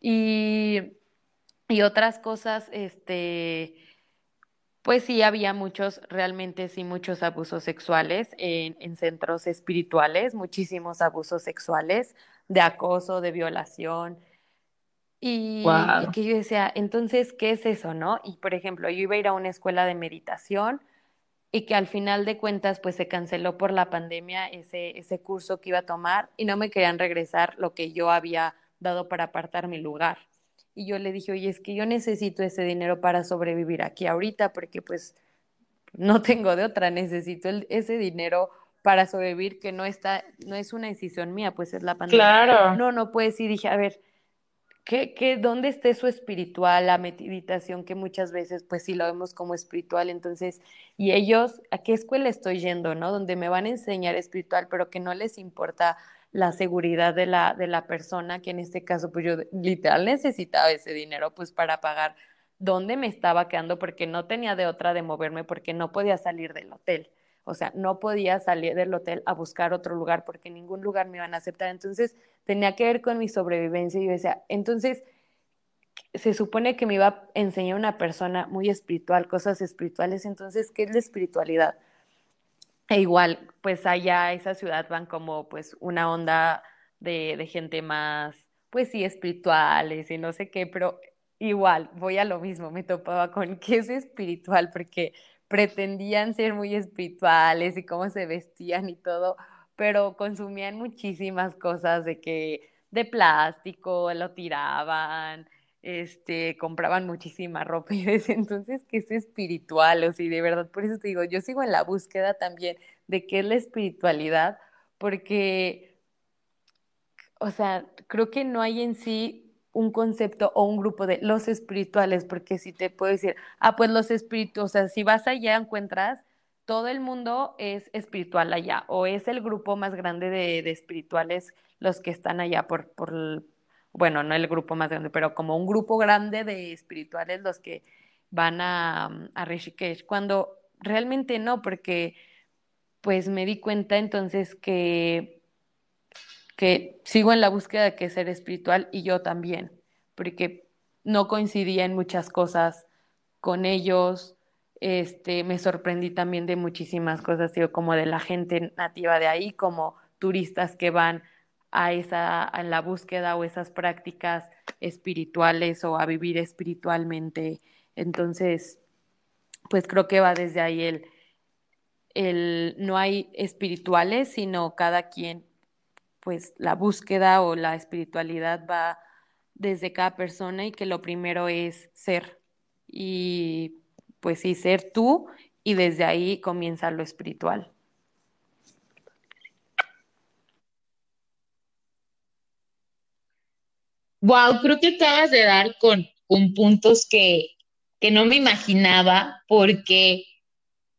Y, y otras cosas, este, pues sí, había muchos, realmente sí, muchos abusos sexuales en, en centros espirituales, muchísimos abusos sexuales, de acoso, de violación. Y, y, que yo decía, entonces, ¿qué es eso, no? Y por ejemplo, yo iba a ir a una escuela de meditación y que al final de cuentas pues se canceló por la pandemia ese, ese curso que iba a tomar y no me querían regresar lo que yo había dado para apartar mi lugar. Y yo le dije, oye, es que yo necesito ese dinero para sobrevivir aquí ahorita porque pues no tengo de otra, necesito ese dinero para sobrevivir que no está, no es una decisión mía, pues es la pandemia. Claro. No, no pues y dije, a ver, ¿Qué, qué, dónde está eso espiritual, la meditación, que muchas veces pues sí lo vemos como espiritual, entonces, y ellos, ¿a qué escuela estoy yendo, no? Donde me van a enseñar espiritual, pero que no les importa la seguridad de la, de la persona, que en este caso pues yo literal necesitaba ese dinero pues para pagar dónde me estaba quedando, porque no tenía de otra de moverme, porque no podía salir del hotel. O sea, no podía salir del hotel a buscar otro lugar porque en ningún lugar me iban a aceptar. Entonces, tenía que ver con mi sobrevivencia. Y yo decía, entonces, se supone que me iba a enseñar una persona muy espiritual, cosas espirituales. Entonces, ¿qué es la espiritualidad? E igual, pues allá esa ciudad van como pues una onda de, de gente más, pues sí, espirituales y no sé qué, pero igual, voy a lo mismo, me topaba con qué es espiritual, porque pretendían ser muy espirituales y cómo se vestían y todo, pero consumían muchísimas cosas de que de plástico, lo tiraban, este, compraban muchísima ropa y desde entonces que es espiritual, o sea, de verdad, por eso te digo, yo sigo en la búsqueda también de qué es la espiritualidad, porque, o sea, creo que no hay en sí un concepto o un grupo de los espirituales, porque si te puedo decir, ah, pues los espíritus, o sea, si vas allá encuentras, todo el mundo es espiritual allá, o es el grupo más grande de, espirituales los que están allá por, por, bueno, no el grupo más grande, pero como un grupo grande de espirituales los que van a, a Rishikesh, cuando realmente no, porque pues me di cuenta entonces que que sigo en la búsqueda de que ser espiritual y yo también, porque no coincidía en muchas cosas con ellos, este, me sorprendí también de muchísimas cosas, como de la gente nativa de ahí, como turistas que van a esa, en la búsqueda o esas prácticas espirituales o a vivir espiritualmente. Entonces, pues creo que va desde ahí el, el no hay espirituales, sino cada quien, pues la búsqueda o la espiritualidad va desde cada persona y que lo primero es ser. Y pues sí, ser tú y desde ahí comienza lo espiritual. Wow, creo que acabas de dar con, con puntos que, que no me imaginaba, porque,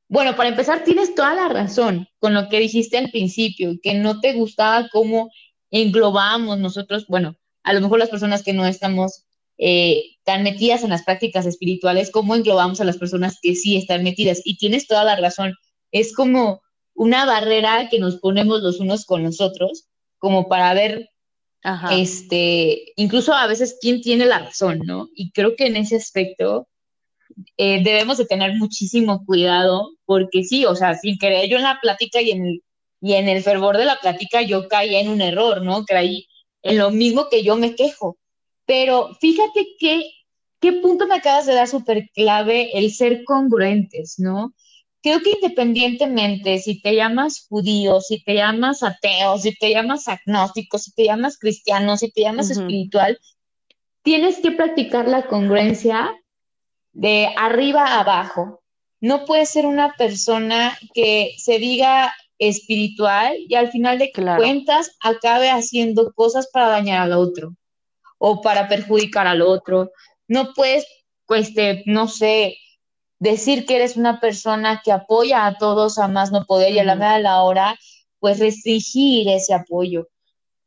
bueno, para empezar, tienes toda la razón con lo que dijiste al principio, que no te gustaba cómo englobamos nosotros, bueno, a lo mejor las personas que no estamos eh, tan metidas en las prácticas espirituales, cómo englobamos a las personas que sí están metidas. Y tienes toda la razón, es como una barrera que nos ponemos los unos con los otros, como para ver, este, incluso a veces quién tiene la razón, ¿no? Y creo que en ese aspecto eh, debemos de tener muchísimo cuidado, porque sí, o sea, sin querer yo en la plática y en el, y en el fervor de la plática yo caí en un error, ¿no? Creí en lo mismo que yo me quejo. Pero fíjate que, qué punto me acabas de dar súper clave el ser congruentes, ¿no? Creo que independientemente si te llamas judío, si te llamas ateo, si te llamas agnóstico, si te llamas cristiano, si te llamas espiritual, tienes que practicar la congruencia de arriba a abajo. No puedes ser una persona que se diga espiritual y al final de cuentas acabe haciendo cosas para dañar al otro o para perjudicar al otro. No puedes, pues, no sé, decir que eres una persona que apoya a todos a más no poder y a la hora de la hora, pues restringir ese apoyo.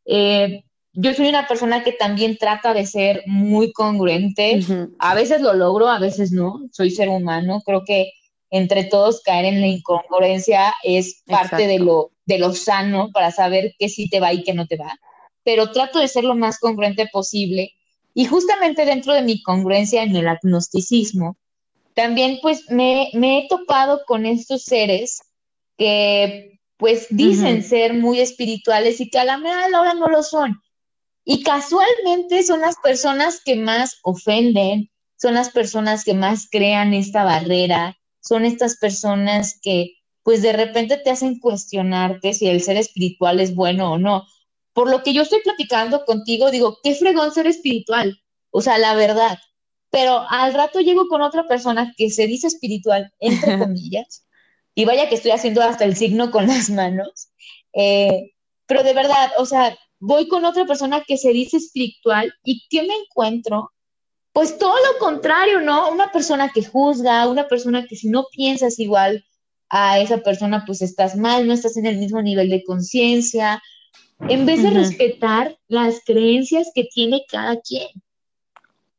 Eh, yo soy una persona que también trata de ser muy congruente. A veces lo logro, a veces no. Soy ser humano. Creo que entre todos caer en la incongruencia es parte de lo, de lo sano para saber qué sí te va y qué no te va. Pero trato de ser lo más congruente posible. Y justamente dentro de mi congruencia en el agnosticismo, también pues me, me he topado con estos seres que pues dicen ser muy espirituales y que a la hora no lo son. Y casualmente son las personas que más ofenden, son las personas que más crean esta barrera, son estas personas que pues de repente te hacen cuestionarte si el ser espiritual es bueno o no. Por lo que yo estoy platicando contigo, digo, qué fregón ser espiritual, o sea, la verdad. Pero al rato llego con otra persona que se dice espiritual, entre comillas, y vaya que estoy haciendo hasta el signo con las manos. Eh, pero de verdad, o sea, voy con otra persona que se dice espiritual y ¿qué me encuentro? Pues todo lo contrario, ¿no? Una persona que juzga, una persona que si no piensas igual a esa persona, pues estás mal, no estás en el mismo nivel de conciencia, en vez de respetar las creencias que tiene cada quien.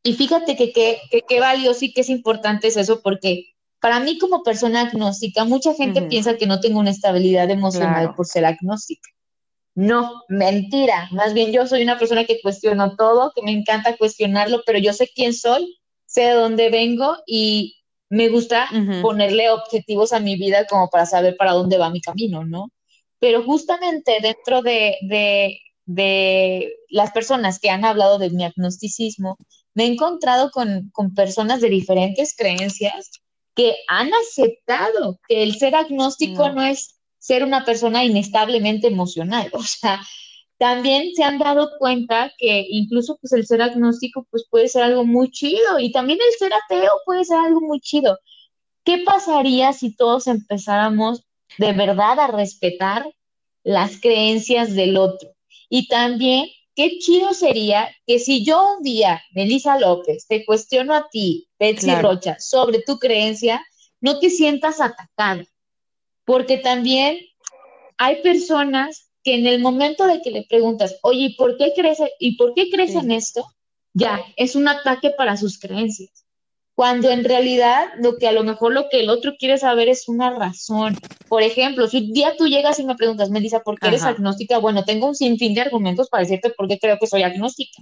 Y fíjate que qué valioso y que es importante es eso, porque para mí como persona agnóstica, mucha gente piensa que no tengo una estabilidad emocional por ser agnóstica. No, mentira. Más bien yo soy una persona que cuestiono todo, que me encanta cuestionarlo, pero yo sé quién soy, sé de dónde vengo y me gusta ponerle objetivos a mi vida como para saber para dónde va mi camino, ¿no? Pero justamente dentro de, de, de las personas que han hablado de mi agnosticismo, me he encontrado con, con personas de diferentes creencias que han aceptado que el ser agnóstico no es ser una persona inestablemente emocional. O sea, también se han dado cuenta que incluso pues el ser agnóstico pues puede ser algo muy chido y también el ser ateo puede ser algo muy chido. ¿Qué pasaría si todos empezáramos de verdad a respetar las creencias del otro? Y también, qué chido sería que si yo un día, Melissa López, te cuestiono a ti, Betsy Rocha, sobre tu creencia, no te sientas atacada, porque también hay personas que en el momento de que le preguntas, oye, ¿y por qué crees, ¿y por qué crees en esto? Ya, es un ataque para sus creencias. Cuando en realidad lo que a lo mejor lo que el otro quiere saber es una razón. Por ejemplo, si un día tú llegas y me preguntas, Melissa, ¿por qué eres agnóstica? Bueno, tengo un sinfín de argumentos para decirte por qué creo que soy agnóstica.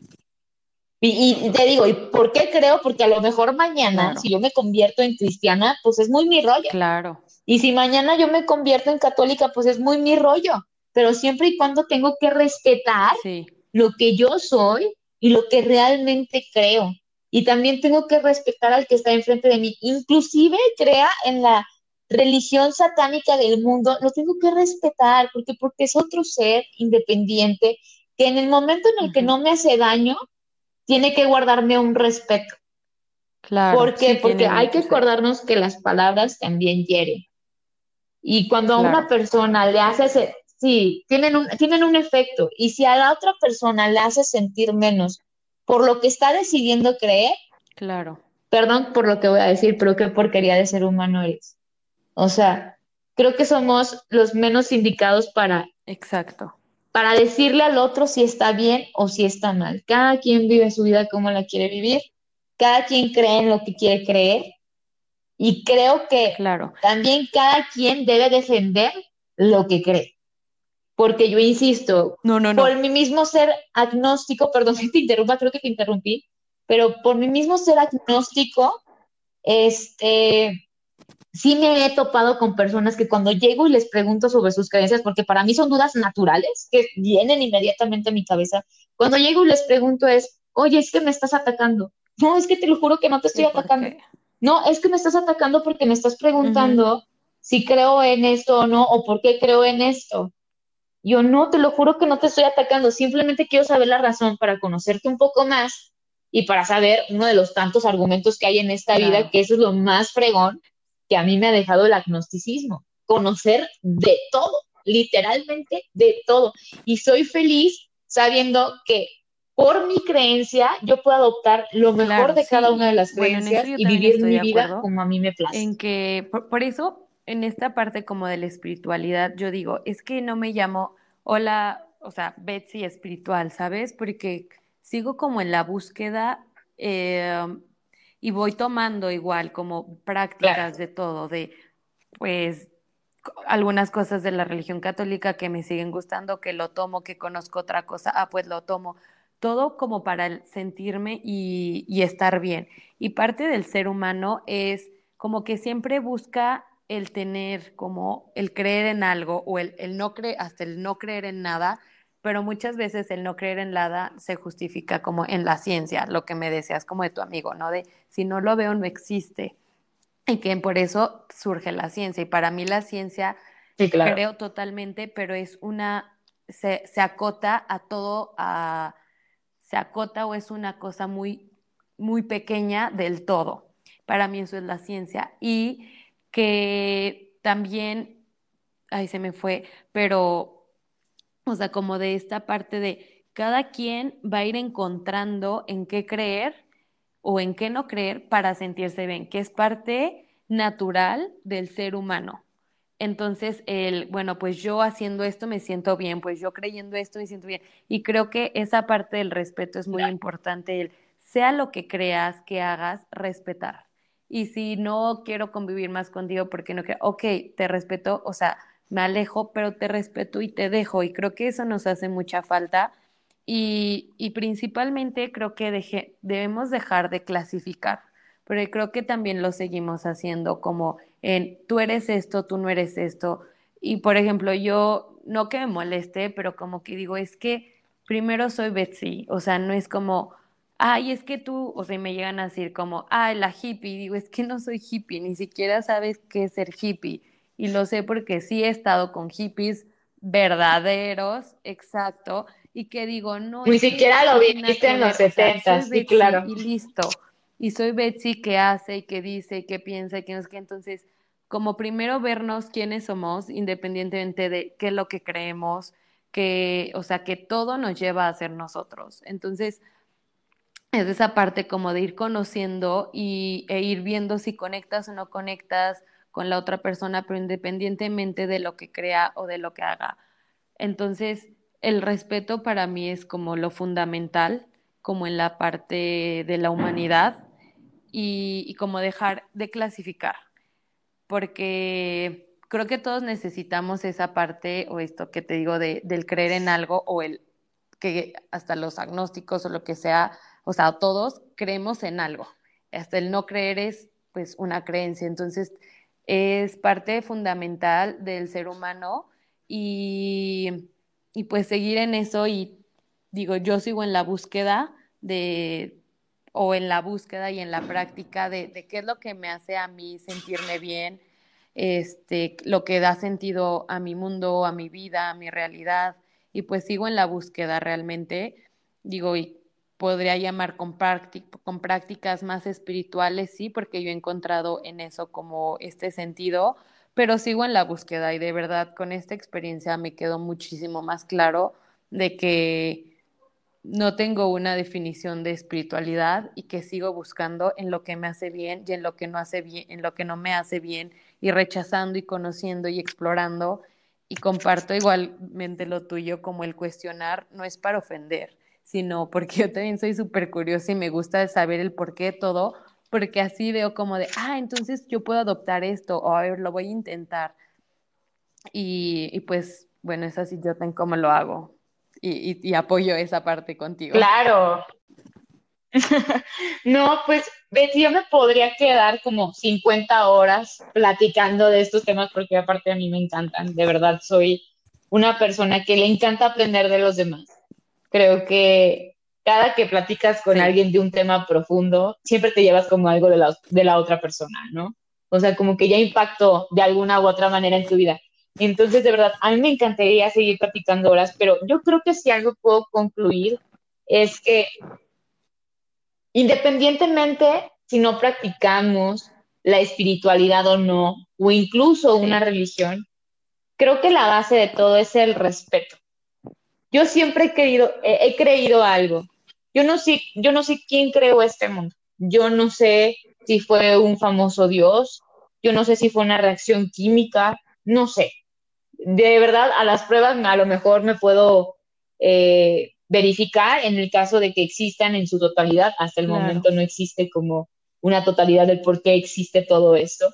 Y, te digo, ¿y por qué creo? Porque a lo mejor mañana, si yo me convierto en cristiana, pues es muy mi rollo. Claro. Y si mañana yo me convierto en católica, pues es muy mi rollo. Pero siempre y cuando tengo que respetar lo que yo soy y lo que realmente creo. Y también tengo que respetar al que está enfrente de mí. Inclusive crea en la religión satánica del mundo, lo tengo que respetar porque, porque es otro ser independiente que en el momento en el que no me hace daño, tiene que guardarme un respeto. Claro. ¿Por qué? Porque hay que acordarnos que las palabras también hieren. Y cuando a una persona le hace, ese, sí, tienen un, tienen un efecto. Y si a la otra persona le hace sentir menos por lo que está decidiendo creer, claro. Perdón por lo que voy a decir, pero qué porquería de ser humano eres. O sea, creo que somos los menos indicados para. Exacto para decirle al otro si está bien o si está mal. Cada quien vive su vida como la quiere vivir, cada quien cree en lo que quiere creer y creo que claro. también cada quien debe defender lo que cree. Porque yo insisto, no, no, no. por mi mismo ser agnóstico, perdón que te interrumpa, creo que te interrumpí, pero por mi mismo ser agnóstico, este, sí me he topado con personas que cuando llego y les pregunto sobre sus creencias, porque para mí son dudas naturales que vienen inmediatamente a mi cabeza, cuando llego y les pregunto es, oye, es que me estás atacando. No, es que te lo juro que no te estoy atacando. No, es que me estás atacando porque me estás preguntando si creo en esto o no, o por qué creo en esto. Yo no, te lo juro que no te estoy atacando, simplemente quiero saber la razón para conocerte un poco más y para saber uno de los tantos argumentos que hay en esta vida, que eso es lo más fregón, que a mí me ha dejado el agnosticismo, conocer de todo, literalmente de todo. Y soy feliz sabiendo que por mi creencia yo puedo adoptar lo mejor de cada una de las creencias y vivir mi vida como a mí me place. En que, por, eso, en esta parte como de la espiritualidad, yo digo, es que no me llamo, hola, o sea, Betsy espiritual, ¿sabes? Porque sigo como en la búsqueda eh, y voy tomando igual como prácticas de todo, de pues algunas cosas de la religión católica que me siguen gustando, que lo tomo, que conozco otra cosa, ah, pues lo tomo. Todo como para sentirme y, y estar bien. Y parte del ser humano es como que siempre busca el tener como el creer en algo o el, el no creer, hasta el no creer en nada, pero muchas veces el no creer en nada se justifica como en la ciencia, lo que me deseas como de tu amigo, ¿no? De si no lo veo no existe. Y que por eso surge la ciencia. Y para mí la ciencia creo totalmente, pero es una, se, se acota a todo, a, se acota o es una cosa muy, muy pequeña del todo. Para mí eso es la ciencia. Y que también, ahí se me fue, pero o sea, como de esta parte de cada quien va a ir encontrando en qué creer o en qué no creer para sentirse bien, que es parte natural del ser humano. Entonces, el, bueno, pues yo haciendo esto me siento bien, pues yo creyendo esto me siento bien. Y creo que esa parte del respeto es muy importante, el sea lo que creas que hagas, respetar. Y si no quiero convivir más contigo porque no quiero, ok, te respeto, o sea, me alejo, pero te respeto y te dejo. Y creo que eso nos hace mucha falta. Y, y principalmente creo que debemos dejar de clasificar, pero creo que también lo seguimos haciendo como en tú eres esto, tú no eres esto. Y por ejemplo, yo, no que me moleste, pero como que digo, es que primero soy Betsy, o sea, no es como, ay, es que tú, o sea, me llegan a decir como, ay, la hippie, digo, es que no soy hippie, ni siquiera sabes qué es ser hippie y lo sé porque sí he estado con hippies verdaderos, exacto, y que digo, no. Ni siquiera lo viste en los 70, sí, claro. Y listo. Y soy Betsy que hace y que dice y que piensa y que no es que entonces, como primero vernos quiénes somos, independientemente de qué es lo que creemos, que, o sea, que todo nos lleva a ser nosotros. Entonces, es esa parte como de ir conociendo y, e ir viendo si conectas o no conectas, con la otra persona, pero independientemente de lo que crea o de lo que haga. Entonces, el respeto para mí es como lo fundamental, como en la parte de la humanidad y, como dejar de clasificar, porque creo que todos necesitamos esa parte o esto que te digo de, del creer en algo o el que hasta los agnósticos o lo que sea o sea, todos creemos en algo. Hasta el no creer es pues una creencia. Entonces, es parte fundamental del ser humano y, y pues seguir en eso y digo, yo sigo en la búsqueda de, o en la búsqueda y en la práctica de, qué es lo que me hace a mí sentirme bien, este, lo que da sentido a mi mundo, a mi vida, a mi realidad, y pues sigo en la búsqueda realmente, digo, y podría llamar con, prácticas más espirituales, sí, porque yo he encontrado en eso como este sentido, pero sigo en la búsqueda y de verdad con esta experiencia me quedó muchísimo más claro de que no tengo una definición de espiritualidad y que sigo buscando en lo que me hace bien y en lo que no hace bien, en lo que no me hace bien y rechazando y conociendo y explorando. Y comparto igualmente lo tuyo como el cuestionar no es para ofender, sino porque yo también soy súper curiosa y me gusta saber el por qué de todo, porque así veo como de, ah, entonces yo puedo adoptar esto o a ver, lo voy a intentar. Y, y pues, bueno, es así yo tengo como lo hago y, apoyo esa parte contigo. Claro. no, pues yo me podría quedar como 50 horas platicando de estos temas porque aparte a mí me encantan. De verdad, soy una persona que le encanta aprender de los demás. Creo que cada que platicas con alguien de un tema profundo, siempre te llevas como algo de la, de la otra persona, ¿no? O sea, como que ya impactó de alguna u otra manera en tu vida. Entonces, de verdad, a mí me encantaría seguir platicando horas, pero yo creo que si algo puedo concluir es que independientemente si no practicamos la espiritualidad o no, o incluso una religión, creo que la base de todo es el respeto. Yo siempre he querido, he, he creído algo. Yo no sé, yo no sé quién creó este mundo. Yo no sé si fue un famoso dios. Yo no sé si fue una reacción química. No sé de verdad a las pruebas a lo mejor me puedo eh, verificar en el caso de que existan en su totalidad. Hasta el momento no existe como una totalidad del por qué existe todo esto.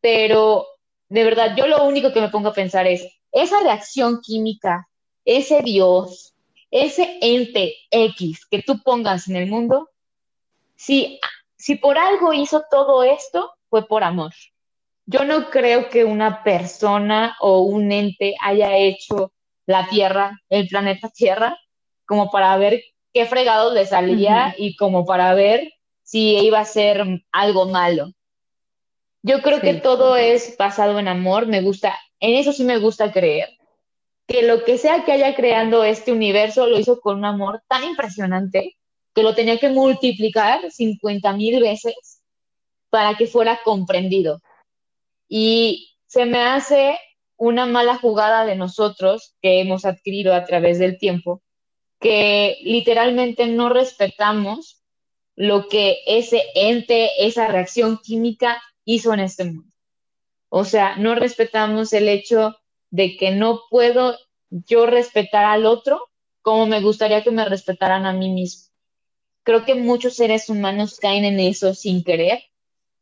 Pero de verdad, yo lo único que me pongo a pensar es, esa reacción química, ese Dios, ese ente X que tú pongas en el mundo, si, si por algo hizo todo esto, fue por amor. Yo no creo que una persona o un ente haya hecho la Tierra, el planeta Tierra, como para ver qué fregado le salía y como para ver si iba a ser algo malo. Yo creo que todo es basado en amor, me gusta, en eso sí me gusta creer, que lo que sea que haya creando este universo lo hizo con un amor tan impresionante que lo tenía que multiplicar 50 mil veces para que fuera comprendido. Y se me hace una mala jugada de nosotros que hemos adquirido a través del tiempo, que literalmente no respetamos lo que ese ente, esa reacción química hizo en este mundo. O sea, no respetamos el hecho de que no puedo yo respetar al otro como me gustaría que me respetaran a mí mismo. Creo que muchos seres humanos caen en eso sin querer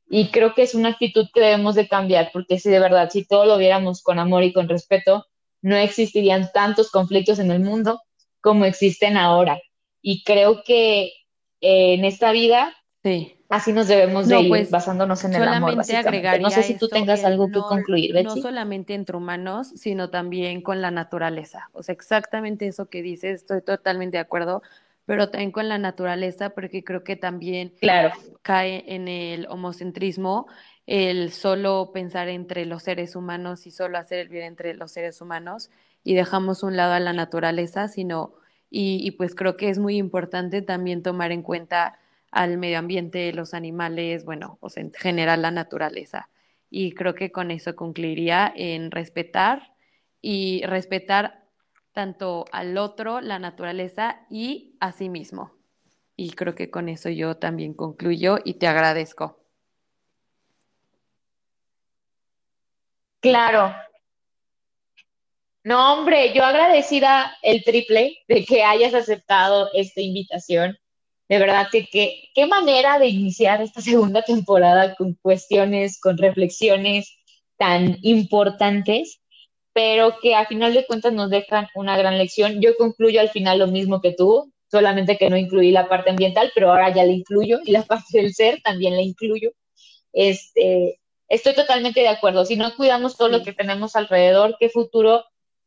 y creo que es una actitud que debemos de cambiar, porque si de verdad, si todo lo viéramos con amor y con respeto, no existirían tantos conflictos en el mundo como existen ahora. Y creo que eh, en esta vida, sí. Así nos debemos de ir, pues, basándonos en el amor. No sé si tú tengas algo que concluir, Betsy. No solamente entre humanos, sino también con la naturaleza. O sea, exactamente eso que dices, estoy totalmente de acuerdo pero también con la naturaleza, porque creo que también claro. cae en el homocentrismo el solo pensar entre los seres humanos y solo hacer el bien entre los seres humanos y dejamos un lado a la naturaleza, sino, y, y pues creo que es muy importante también tomar en cuenta al medio ambiente, los animales, bueno, o sea, en general la naturaleza. Y creo que con eso concluiría en respetar y respetar tanto al otro, la naturaleza y a sí mismo. Y creo que con eso yo también concluyo y te agradezco. Claro. No, hombre, yo agradecida el triple de que hayas aceptado esta invitación. De verdad que qué manera de iniciar esta segunda temporada con cuestiones, con reflexiones tan importantes pero que a final de cuentas nos dejan una gran lección. Yo concluyo al final lo mismo que tú, solamente que no incluí la parte ambiental, pero ahora ya la incluyo y la parte del ser también la incluyo. Este, estoy totalmente de acuerdo. Si no cuidamos todo lo que tenemos alrededor, ¿qué futuro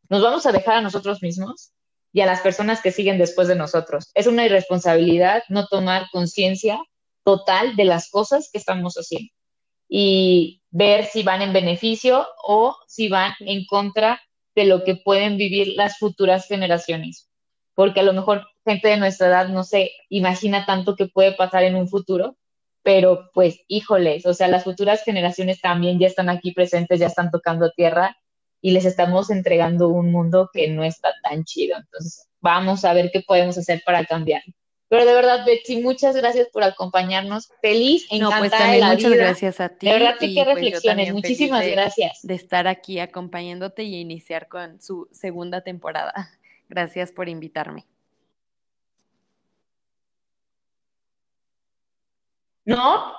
nos vamos a dejar a nosotros mismos y a las personas que siguen después de nosotros? Es una irresponsabilidad no tomar conciencia total de las cosas que estamos haciendo y ver si van en beneficio o si van en contra de lo que pueden vivir las futuras generaciones. Porque a lo mejor gente de nuestra edad no se imagina tanto que puede pasar en un futuro, pero pues híjoles, o sea, las futuras generaciones también ya están aquí presentes, ya están tocando tierra y les estamos entregando un mundo que no está tan chido. Entonces, vamos a ver qué podemos hacer para cambiarlo. Pero de verdad, Betsy, muchas gracias por acompañarnos. Feliz, encantada no, pues también muchas gracias a ti. De verdad, qué pues, reflexiones. Muchísimas gracias. De estar aquí acompañándote y iniciar con su segunda temporada. Gracias por invitarme. No,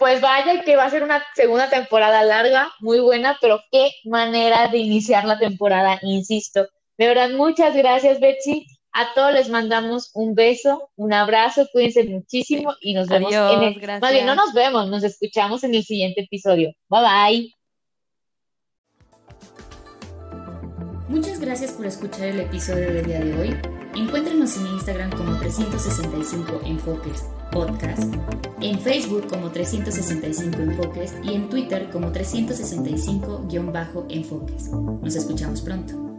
pues vaya que va a ser una segunda temporada larga, muy buena, pero qué manera de iniciar la temporada, insisto. De verdad, muchas gracias, Betsy. A todos les mandamos un beso, un abrazo, cuídense muchísimo y nos vemos en el. Gracias. no nos vemos, nos escuchamos en el siguiente episodio. Bye bye. Muchas gracias por escuchar el episodio del día de hoy. Encuéntrenos en Instagram como 365 Enfoques Podcast, en Facebook como 365 Enfoques y en Twitter como 365-Enfoques. Nos escuchamos pronto.